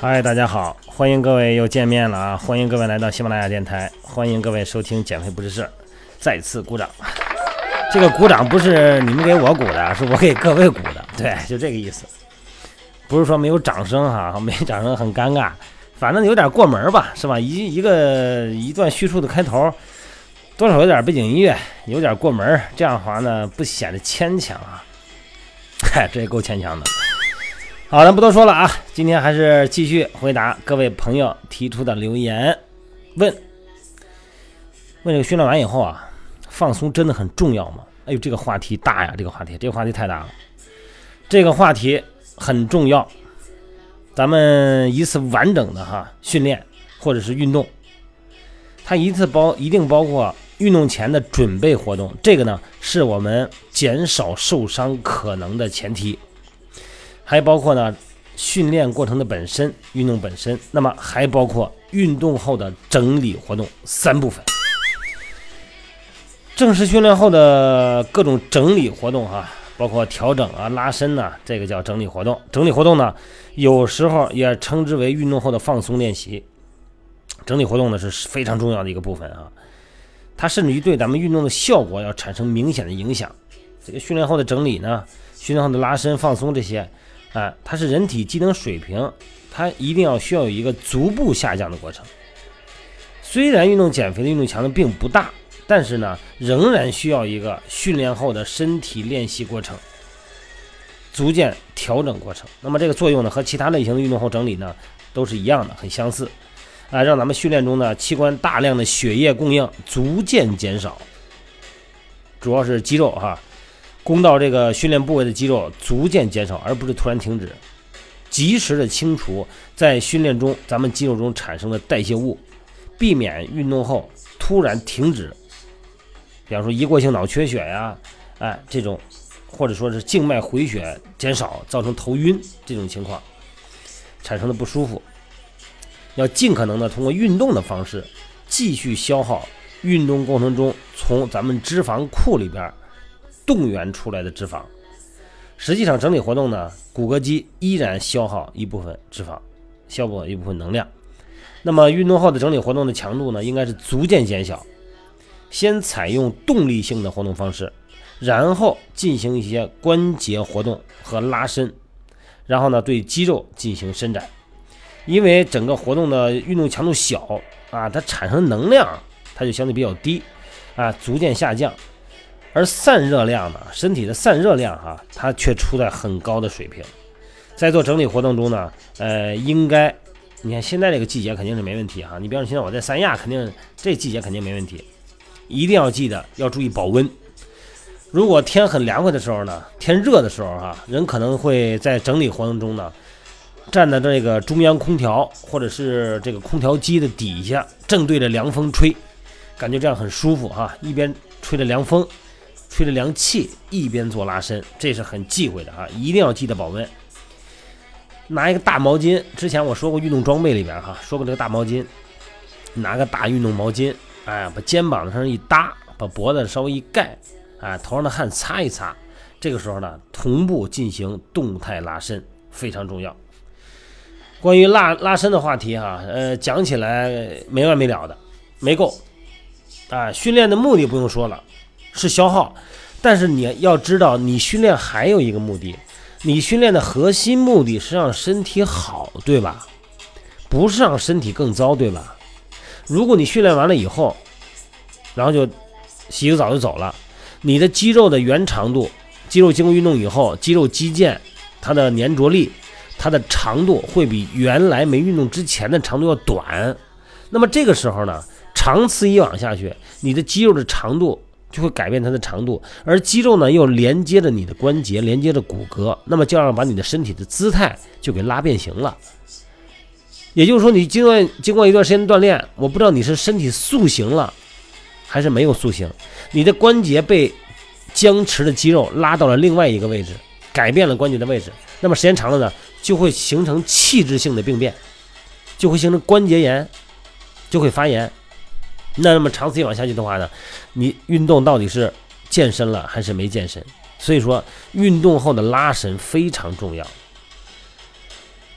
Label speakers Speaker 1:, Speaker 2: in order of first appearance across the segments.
Speaker 1: 嗨，大家好，欢迎各位又见面了啊！欢迎各位来到喜马拉雅电台，欢迎各位收听减肥不是事儿，再次鼓掌。这个鼓掌不是你们给我鼓的，是我给各位鼓的，对，就这个意思。不是说没有掌声哈，没掌声很尴尬，反正有点过门吧，是吧？一一个一段叙述的开头，多少有点背景音乐，有点过门，这样的话呢，不显得牵强啊。嗨，这也够牵强的。好咱，不多说了啊，今天还是继续回答各位朋友提出的留言。问，问这个训练完以后啊，放松真的很重要吗？哎呦，这个话题大呀，这个话题，这个话题太大了。这个话题很重要，咱们一次完整的哈训练或者是运动，它一次包一定包括运动前的准备活动，这个呢是我们减少受伤可能的前提。还包括呢训练过程的本身，运动本身，那么还包括运动后的整理活动三部分。正式训练后的各种整理活动哈，包括调整啊、拉伸呐、这个叫整理活动。整理活动呢，有时候也称之为运动后的放松练习。整理活动呢是非常重要的一个部分啊，它甚至于对咱们运动的效果要产生明显的影响。这个训练后的整理呢，训练后的拉伸、放松这些。啊，它是人体机能水平，它一定要需要有一个逐步下降的过程。虽然运动减肥的运动强度并不大，但是呢，仍然需要一个训练后的身体练习过程，逐渐调整过程。那么这个作用呢，和其他类型的运动后整理呢，都是一样的，很相似。啊，让咱们训练中呢，器官大量的血液供应逐渐减少，主要是肌肉哈。攻到这个训练部位的肌肉逐渐减少，而不是突然停止，及时的清除在训练中咱们肌肉中产生的代谢物，避免运动后突然停止。比方说一过性脑缺血呀，哎这种，或者说是静脉回血减少，造成头晕这种情况产生的不舒服，要尽可能的通过运动的方式继续消耗运动过程中从咱们脂肪库里边。动员出来的脂肪，实际上整理活动呢，骨骼肌依然消耗一部分脂肪，消耗一部分能量。那么运动后的整理活动的强度呢，应该是逐渐减小，先采用动力性的活动方式，然后进行一些关节活动和拉伸，然后呢对肌肉进行伸展。因为整个活动的运动强度小啊，它产生能量它就相对比较低啊，逐渐下降。而散热量呢，身体的散热量哈，它却处在很高的水平。在做整理活动中呢，呃，应该，你看现在这个季节肯定是没问题哈。你比方说现在我在三亚，肯定这季节肯定没问题。一定要记得要注意保温。如果天很凉快的时候呢，天热的时候哈，人可能会在整理活动中呢，站在这个中央空调或者是这个空调机的底下，正对着凉风吹，感觉这样很舒服哈，一边吹着凉风。吹着凉气，一边做拉伸，这是很忌讳的啊！一定要记得保温。拿一个大毛巾，之前我说过运动装备里边哈，说过这个大毛巾，拿个大运动毛巾，哎，把肩膀上一搭，把脖子稍微一盖，哎，头上的汗擦一擦。这个时候呢，同步进行动态拉伸，非常重要。关于拉拉伸的话题哈，呃，讲起来没完没了的，没够。啊，训练的目的不用说了。是消耗，但是你要知道，你训练还有一个目的，你训练的核心目的是让身体好，对吧？不是让身体更糟，对吧？如果你训练完了以后，然后就洗个澡就走了，你的肌肉的原长度，肌肉经过运动以后，肌肉肌腱它的粘着力，它的长度会比原来没运动之前的长度要短。那么这个时候呢，长此以往下去，你的肌肉的长度。就会改变它的长度，而肌肉呢又连接着你的关节，连接着骨骼，那么就要把你的身体的姿态就给拉变形了。也就是说，你经过经过一段时间锻炼，我不知道你是身体塑形了，还是没有塑形，你的关节被僵持的肌肉拉到了另外一个位置，改变了关节的位置，那么时间长了呢，就会形成器质性的病变，就会形成关节炎，就会发炎。那么长此以往下去的话呢，你运动到底是健身了还是没健身？所以说，运动后的拉伸非常重要。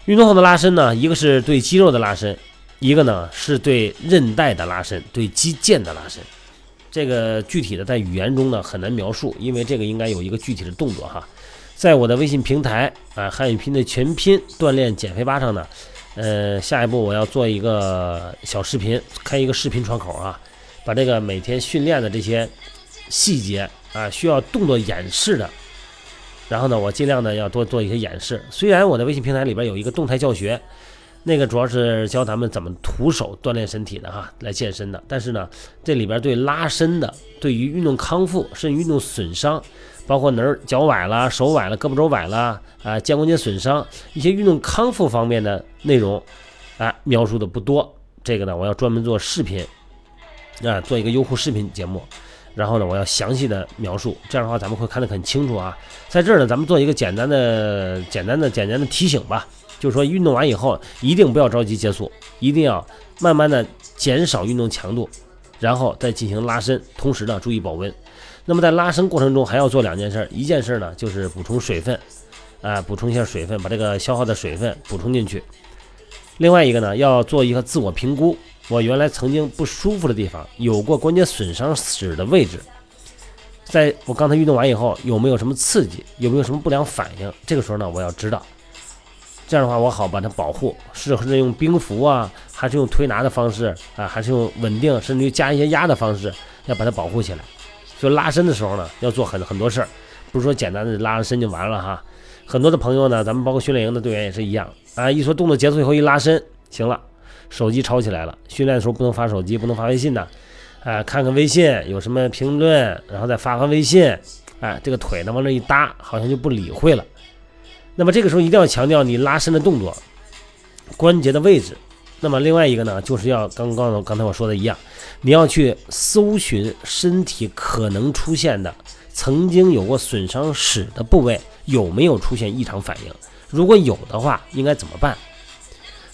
Speaker 1: 运动后的拉伸呢，一个是对肌肉的拉伸，一个呢是对韧带的拉伸，对肌腱的拉伸。这个具体的在语言中呢很难描述，因为这个应该有一个具体的动作哈。在我的微信平台啊，汉语拼的全拼锻炼减肥吧上呢，呃，下一步我要做一个小视频，开一个视频窗口啊，把这个每天训练的这些细节啊，需要动作演示的。然后呢，我尽量呢要多做一些演示。虽然我的微信平台里边有一个动态教学，那个主要是教咱们怎么徒手锻炼身体的哈，来健身的。但是呢，这里边对拉伸的，对于运动康复甚至运动损伤，包括哪儿脚崴了、手崴了、胳膊肘崴了啊，肩关节损伤一些运动康复方面的内容啊，描述的不多。这个呢，我要专门做视频啊，做一个优酷视频节目。然后呢，我要详细的描述，这样的话咱们会看得很清楚啊。在这儿呢，咱们做一个简单的、简单的、简单的提醒吧，就是说运动完以后一定不要着急结束，一定要慢慢的减少运动强度，然后再进行拉伸，同时呢注意保温。那么在拉伸过程中还要做两件事，一件事呢就是补充水分，啊，补充一下水分，把这个消耗的水分补充进去。另外一个呢，要做一个自我评估。我原来曾经不舒服的地方，有过关节损伤史的位置，在我刚才运动完以后，有没有什么刺激，有没有什么不良反应？这个时候呢，我要知道，这样的话我好把它保护，是是用冰敷啊，还是用推拿的方式啊，还是用稳定甚至于加一些压的方式，要把它保护起来。所以拉伸的时候呢，要做很很多事儿，不是说简单的拉拉伸就完了哈。很多的朋友呢，咱们包括训练营的队员也是一样啊，一说动作结束以后一拉伸，行了。手机吵起来了，训练的时候不能发手机，不能发微信的，哎，看看微信有什么评论，然后再发发微信，哎，这个腿呢往那一搭，好像就不理会了。那么这个时候一定要强调你拉伸的动作，关节的位置。那么另外一个呢，就是要刚刚刚才我说的一样，你要去搜寻身体可能出现的曾经有过损伤史的部位有没有出现异常反应，如果有的话，应该怎么办？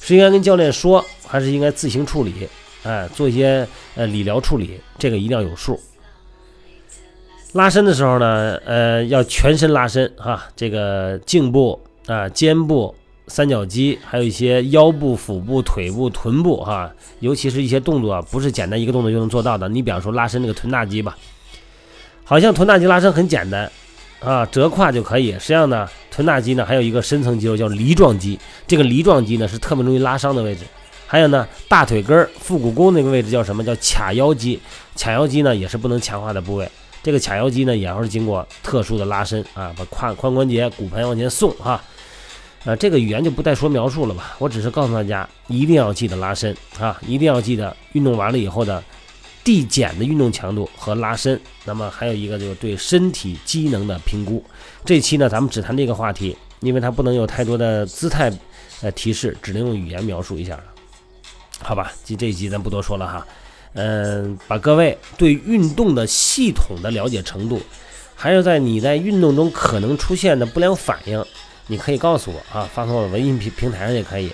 Speaker 1: 是应该跟教练说，还是应该自行处理？哎，做一些呃理疗处理，这个一定要有数。拉伸的时候呢，呃，要全身拉伸哈，这个颈部啊、肩部、三角肌，还有一些腰部、腹部、腿部、臀部哈，尤其是一些动作不是简单一个动作就能做到的。你比方说拉伸那个臀大肌吧，好像臀大肌拉伸很简单。啊，折胯就可以。实际上呢，臀大肌呢还有一个深层肌肉叫梨状肌，这个梨状肌呢是特别容易拉伤的位置。还有呢，大腿根儿、腹股沟那个位置叫什么？叫髂腰肌。髂腰肌呢也是不能强化的部位。这个髂腰肌呢也要是经过特殊的拉伸啊，把胯髋关节、骨盆往前送哈。啊这个语言就不再说描述了吧，我只是告诉大家一定要记得拉伸啊，一定要记得运动完了以后的。递减的运动强度和拉伸，那么还有一个就是对身体机能的评估。这期呢，咱们只谈这个话题，因为它不能有太多的姿态呃提示，只能用语言描述一下了，好吧？这这一集咱不多说了哈，嗯，把各位对运动的系统的了解程度，还有在你在运动中可能出现的不良反应，你可以告诉我啊，发送到微信平平台上也可以。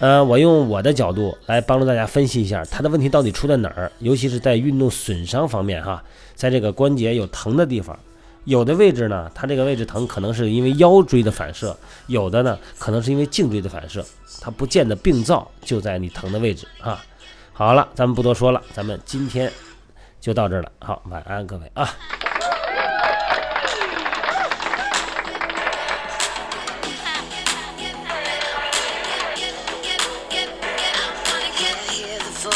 Speaker 1: 呃，我用我的角度来帮助大家分析一下他的问题到底出在哪儿，尤其是在运动损伤方面哈，在这个关节有疼的地方，有的位置呢，它这个位置疼可能是因为腰椎的反射，有的呢可能是因为颈椎的反射，它不见得病灶就在你疼的位置啊。好了，咱们不多说了，咱们今天就到这儿了，好，晚安各位啊。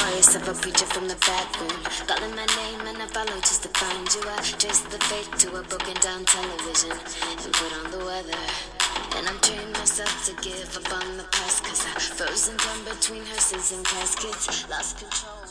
Speaker 2: Of a preacher from the back room. Calling my name and I follow just to find you. I trace the fate to a broken down television and put on the weather. And I'm training myself to give up on the past cause I frozen from between hearses and caskets. Lost control.